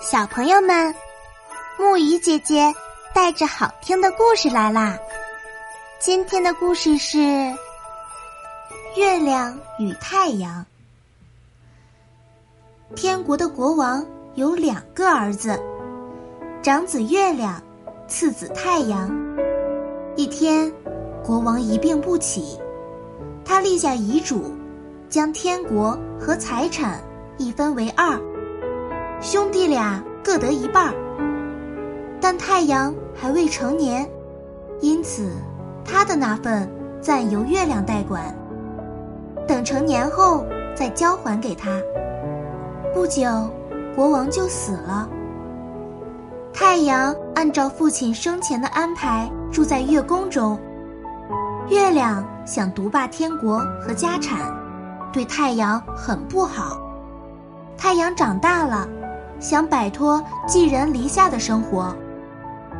小朋友们，木鱼姐姐带着好听的故事来啦！今天的故事是《月亮与太阳》。天国的国王有两个儿子，长子月亮，次子太阳。一天，国王一病不起，他立下遗嘱，将天国和财产一分为二。兄弟俩各得一半儿，但太阳还未成年，因此他的那份暂由月亮代管。等成年后再交还给他。不久，国王就死了。太阳按照父亲生前的安排住在月宫中，月亮想独霸天国和家产，对太阳很不好。太阳长大了。想摆脱寄人篱下的生活，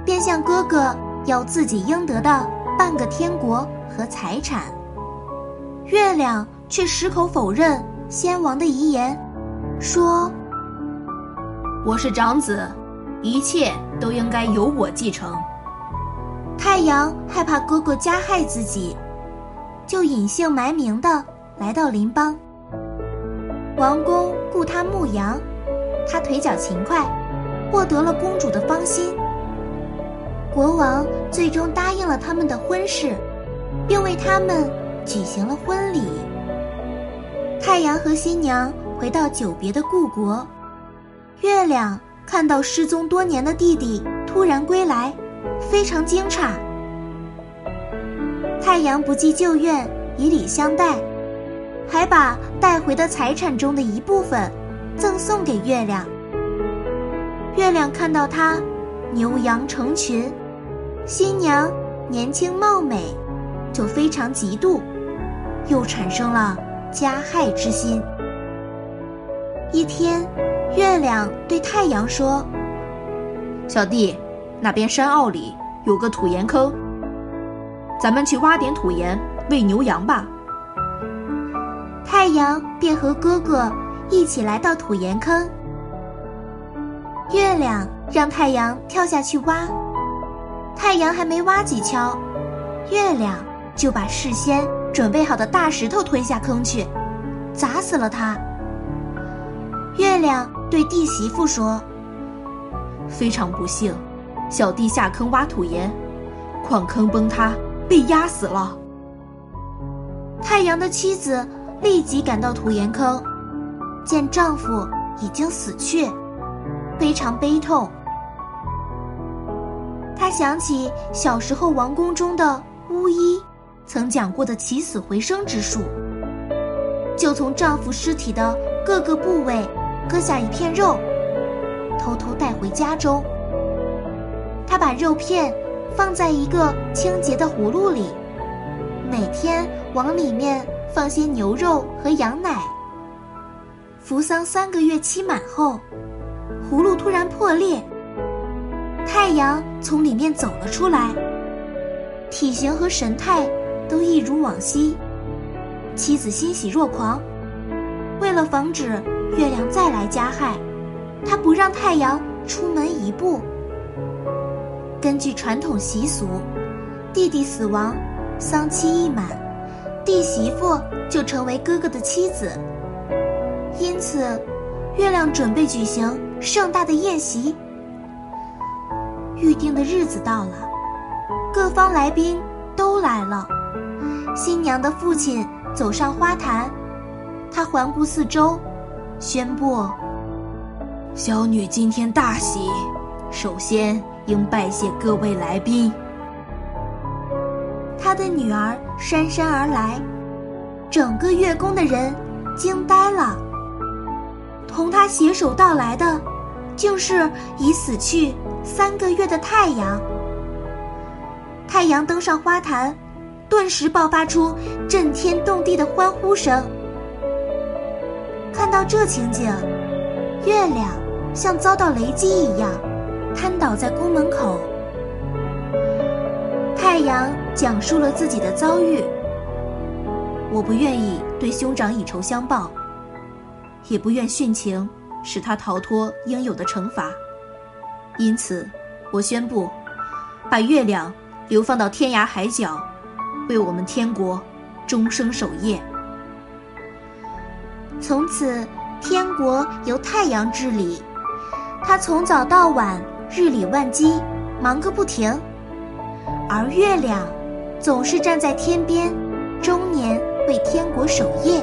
便向哥哥要自己应得的半个天国和财产。月亮却矢口否认先王的遗言，说：“我是长子，一切都应该由我继承。”太阳害怕哥哥加害自己，就隐姓埋名的来到邻邦。王宫雇他牧羊。他腿脚勤快，获得了公主的芳心。国王最终答应了他们的婚事，并为他们举行了婚礼。太阳和新娘回到久别的故国，月亮看到失踪多年的弟弟突然归来，非常惊诧。太阳不计旧怨，以礼相待，还把带回的财产中的一部分。赠送给月亮。月亮看到他牛羊成群，新娘年轻貌美，就非常嫉妒，又产生了加害之心。一天，月亮对太阳说：“小弟，那边山坳里有个土岩坑，咱们去挖点土岩喂牛羊吧。”太阳便和哥哥。一起来到土岩坑，月亮让太阳跳下去挖。太阳还没挖几锹，月亮就把事先准备好的大石头推下坑去，砸死了他。月亮对弟媳妇说：“非常不幸，小弟下坑挖土岩，矿坑崩塌，被压死了。”太阳的妻子立即赶到土岩坑。见丈夫已经死去，非常悲痛。她想起小时候王宫中的巫医曾讲过的起死回生之术，就从丈夫尸体的各个部位割下一片肉，偷偷带回家中。她把肉片放在一个清洁的葫芦里，每天往里面放些牛肉和羊奶。扶桑三个月期满后，葫芦突然破裂，太阳从里面走了出来，体型和神态都一如往昔。妻子欣喜若狂，为了防止月亮再来加害，他不让太阳出门一步。根据传统习俗，弟弟死亡，丧期一满，弟媳妇就成为哥哥的妻子。因此，月亮准备举行盛大的宴席。预定的日子到了，各方来宾都来了。新娘的父亲走上花坛，他环顾四周，宣布：“小女今天大喜，首先应拜谢各位来宾。”他的女儿姗姗而来，整个月宫的人惊呆携手到来的，竟是已死去三个月的太阳。太阳登上花坛，顿时爆发出震天动地的欢呼声。看到这情景，月亮像遭到雷击一样，瘫倒在宫门口。太阳讲述了自己的遭遇：我不愿意对兄长以仇相报。也不愿殉情，使他逃脱应有的惩罚。因此，我宣布，把月亮流放到天涯海角，为我们天国终生守夜。从此，天国由太阳治理，他从早到晚，日理万机，忙个不停；而月亮总是站在天边，终年为天国守夜。